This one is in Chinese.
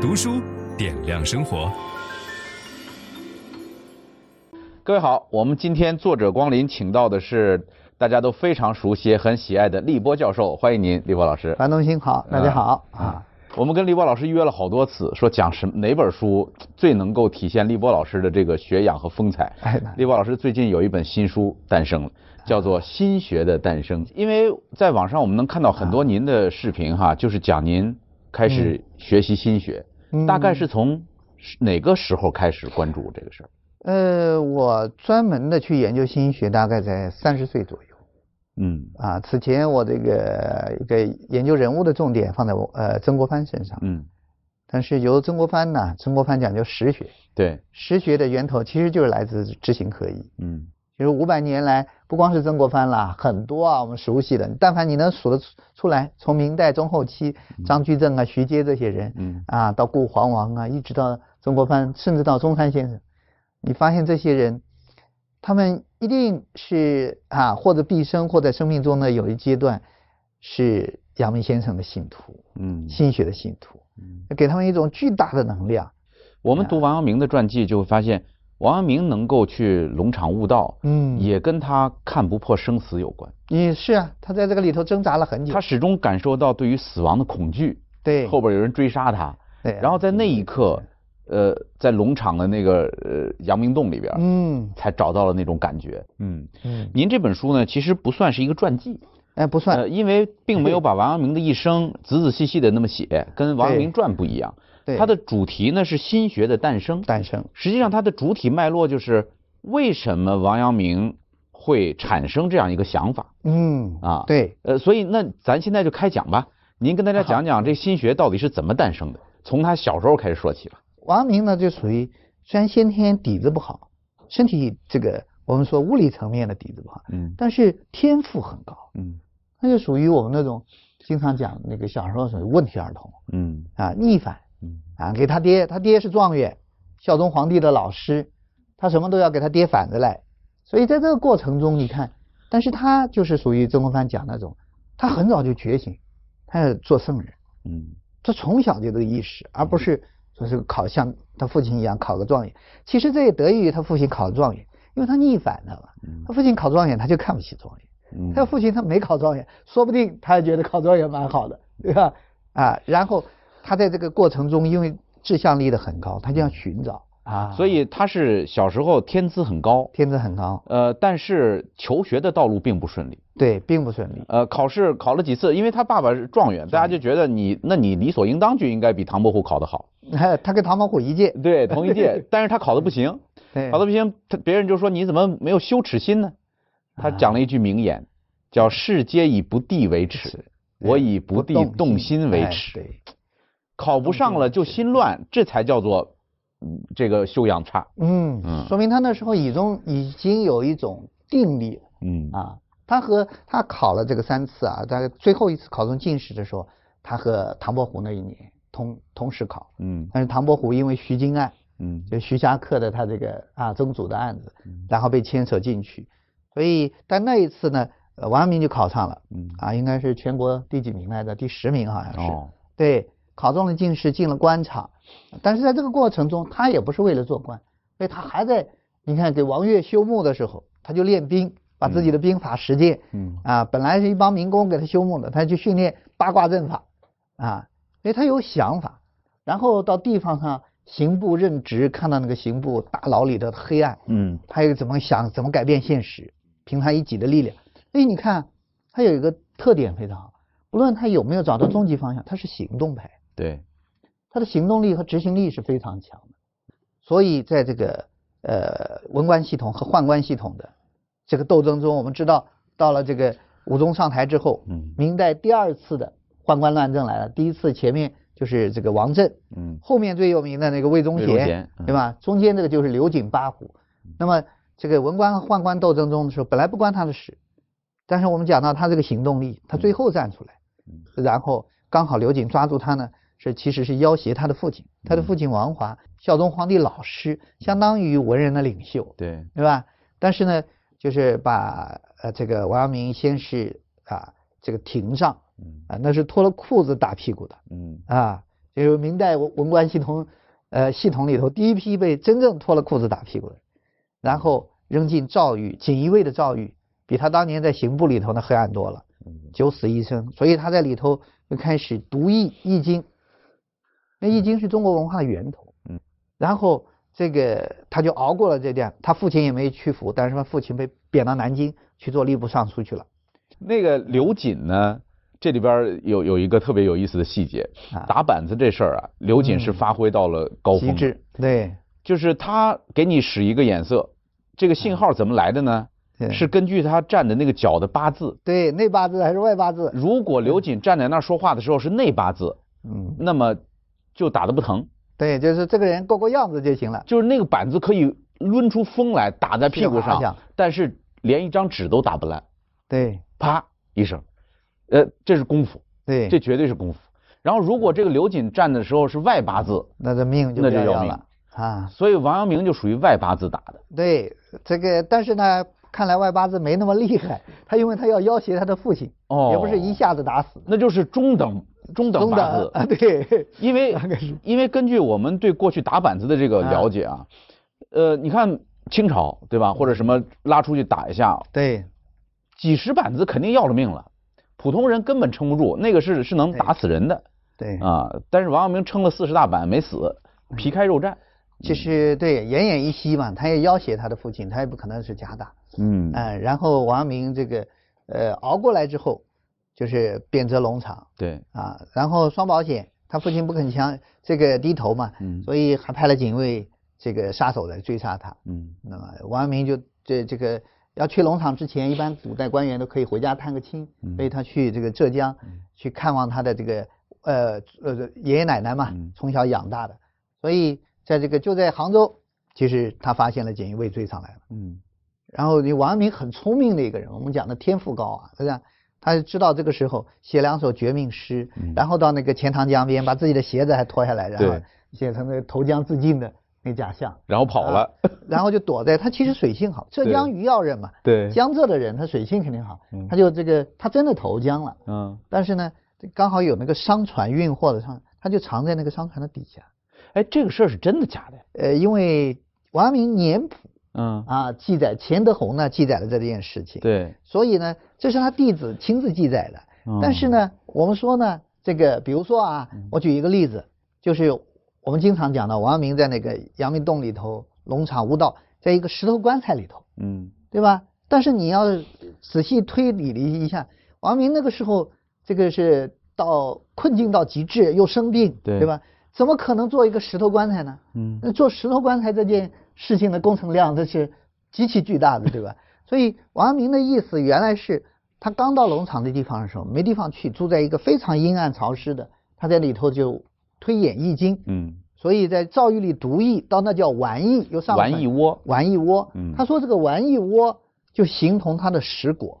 读书点亮生活。各位好，我们今天作者光临，请到的是大家都非常熟悉、很喜爱的立波教授，欢迎您，立波老师。樊东兴好，大家好啊。啊我们跟立波老师约了好多次，说讲什么哪本书最能够体现立波老师的这个学养和风采。哎，立波老师最近有一本新书诞生了，叫做《心学的诞生》。因为在网上我们能看到很多您的视频哈，就是讲您开始学习心学，大概是从哪个时候开始关注这个事儿？呃，我专门的去研究心学，大概在三十岁左右。嗯。啊，此前我这个一个研究人物的重点放在我呃曾国藩身上，嗯，但是由曾国藩呢，曾国藩讲究实学，对，实学的源头其实就是来自知行合一，嗯，其实五百年来不光是曾国藩啦，很多啊我们熟悉的，但凡你能数得出来，从明代中后期张居正啊、徐阶这些人，嗯啊到顾黄王啊，一直到曾国藩，甚至到中山先生，你发现这些人。他们一定是啊，或者毕生或者生命中呢，有一阶段是阳明先生的信徒，嗯，心学的信徒，嗯，给他们一种巨大的能量。我们读王阳明的传记，就会发现王阳明能够去龙场悟道，嗯，也跟他看不破生死有关。也是啊，他在这个里头挣扎了很久，他始终感受到对于死亡的恐惧，对，后边有人追杀他，对，然后在那一刻。呃，在龙场的那个呃阳明洞里边，嗯，才找到了那种感觉，嗯。嗯。您这本书呢，其实不算是一个传记，哎，不算，呃，因为并没有把王阳明的一生仔仔细细的那么写，跟王阳明传不一样。对。它的主题呢是心学的诞生。诞生。实际上，它的主体脉络就是为什么王阳明会产生这样一个想法。嗯。啊，对。呃，所以那咱现在就开讲吧，您跟大家讲讲这心学到底是怎么诞生的，从他小时候开始说起吧。王阳明呢，就属于虽然先天底子不好，身体这个我们说物理层面的底子不好，嗯，但是天赋很高，嗯，那就属于我们那种经常讲那个小时候属于问题儿童，嗯啊逆反，嗯啊给他爹，他爹是状元，孝宗皇帝的老师，他什么都要给他爹反着来，所以在这个过程中，你看，但是他就是属于曾国藩讲那种，他很早就觉醒，他要做圣人，嗯，他从小就这个意识，而不是。说是考像他父亲一样考个状元，其实这也得益于他父亲考状元，因为他逆反了嘛。他父亲考状元，他就看不起状元。他父亲他没考状元，说不定他也觉得考状元蛮好的，对吧？啊，然后他在这个过程中，因为志向立得很高，他就要寻找啊。所以他是小时候天资很高，天资很高。呃，但是求学的道路并不顺利。对，并不顺利。呃，考试考了几次，因为他爸爸是状元，大家就觉得你，那你理所应当就应该比唐伯虎考得好。他跟唐伯虎一届，对，同一届，但是他考得不行，考得不行，他别人就说你怎么没有羞耻心呢？他讲了一句名言，叫“世皆以不地为耻，我以不地动心为耻”。对，考不上了就心乱，这才叫做这个修养差。嗯嗯，说明他那时候已经已经有一种定力了。嗯啊，他和他考了这个三次啊，大概最后一次考中进士的时候，他和唐伯虎那一年。同同时考，嗯，但是唐伯虎因为徐经案，嗯，就徐霞客的他这个啊曾祖的案子，嗯，然后被牵扯进去，所以但那一次呢，王阳明就考上了，嗯，啊，应该是全国第几名来着？第十名好像是，哦，对，考中了进士，进了官场，但是在这个过程中，他也不是为了做官，所以他还在，你看给王岳修墓的时候，他就练兵，把自己的兵法实践，嗯，啊，本来是一帮民工给他修墓的，他就训练八卦阵法，啊。所以他有想法，然后到地方上刑部任职，看到那个刑部大牢里的黑暗，嗯，他又怎么想，怎么改变现实，凭他一己的力量。所以你看，他有一个特点非常好，不论他有没有找到终极方向，他是行动派，对，他的行动力和执行力是非常强的。所以在这个呃文官系统和宦官系统的这个斗争中，我们知道到了这个武宗上台之后，嗯，明代第二次的。宦官乱政来了，第一次前面就是这个王振，嗯，后面最有名的那个魏忠贤，对吧？中间这个就是刘瑾八虎。那么这个文官和宦官斗争中的时候，本来不关他的事，但是我们讲到他这个行动力，他最后站出来，然后刚好刘瑾抓住他呢，是其实是要挟他的父亲，他的父亲王华，孝宗皇帝老师，相当于文人的领袖，对，对吧？但是呢，就是把呃这个王阳明先是啊这个廷上。啊，那是脱了裤子打屁股的，嗯啊，就是明代文文官系统，呃，系统里头第一批被真正脱了裤子打屁股的，然后扔进诏狱，锦衣卫的诏狱，比他当年在刑部里头那黑暗多了，九死一生。所以他在里头就开始读易易经，那易经是中国文化的源头，嗯，然后这个他就熬过了这点，他父亲也没屈服，但是他父亲被贬到南京去做吏部尚书去了。那个刘瑾呢？这里边有有一个特别有意思的细节，打板子这事儿啊，刘瑾是发挥到了高峰。极致。对，就是他给你使一个眼色，这个信号怎么来的呢？是根据他站的那个脚的八字。对，内八字还是外八字？如果刘瑾站在那儿说话的时候是内八字，嗯，那么就打得不疼。对，就是这个人过过样子就行了。就是那个板子可以抡出风来打在屁股上，但是连一张纸都打不烂。对，啪一声。呃，这是功夫，对，这绝对是功夫。然后，如果这个刘瑾站的时候是外八字，那这命就那就要命啊。所以王阳明就属于外八字打的。对，这个，但是呢，看来外八字没那么厉害。他因为他要要挟他的父亲，哦，也不是一下子打死，那就是中等中等八字。啊。对，因为因为根据我们对过去打板子的这个了解啊，呃，你看清朝对吧，或者什么拉出去打一下，对，几十板子肯定要了命了。普通人根本撑不住，那个是是能打死人的，对，啊，但是王阳明撑了四十大板没死，皮开肉绽。其实对奄奄一息嘛，他也要挟他的父亲，他也不可能是假打，嗯，哎，然后王阳明这个呃熬过来之后，就是贬谪农场，对，啊，然后双保险，他父亲不肯强这个低头嘛，嗯，所以还派了警卫这个杀手来追杀他，嗯，那么王阳明就这这个。要去农场之前，一般古代官员都可以回家探个亲，所以他去这个浙江去看望他的这个呃呃爷爷奶奶嘛，从小养大的，所以在这个就在杭州，其实他发现了锦衣卫追上来了，嗯，然后你王阳明很聪明的一个人，我们讲的天赋高啊，是吧？他知道这个时候写两首绝命诗，然后到那个钱塘江边把自己的鞋子还脱下来，然后写成那个投江自尽的。那假象，然后跑了，啊，然后就躲在他其实水性好，浙江余姚人嘛，对，江浙的人他水性肯定好，他就这个他真的投江了，嗯，但是呢，刚好有那个商船运货的上，他就藏在那个商船的底下，哎，这个事儿是真的假的？呃，因为王阳明年谱，嗯啊，记载钱德洪呢记载了这件事情，对，所以呢，这是他弟子亲自记载的，但是呢，我们说呢，这个比如说啊，我举一个例子，就是。我们经常讲的王阳明在那个阳明洞里头，龙场悟道，在一个石头棺材里头，嗯，对吧？但是你要仔细推理了一下，王阳明那个时候，这个是到困境到极致，又生病，对，对吧？怎么可能做一个石头棺材呢？嗯，那做石头棺材这件事情的工程量，这是极其巨大的，对吧？所以王阳明的意思原来是他刚到龙场的地方的时候，没地方去，住在一个非常阴暗潮湿的，他在里头就。推演易经，嗯，所以在诏狱里读易，到那叫玩易，又上玩易窝，玩易窝，嗯，他说这个玩易窝就形同他的实果。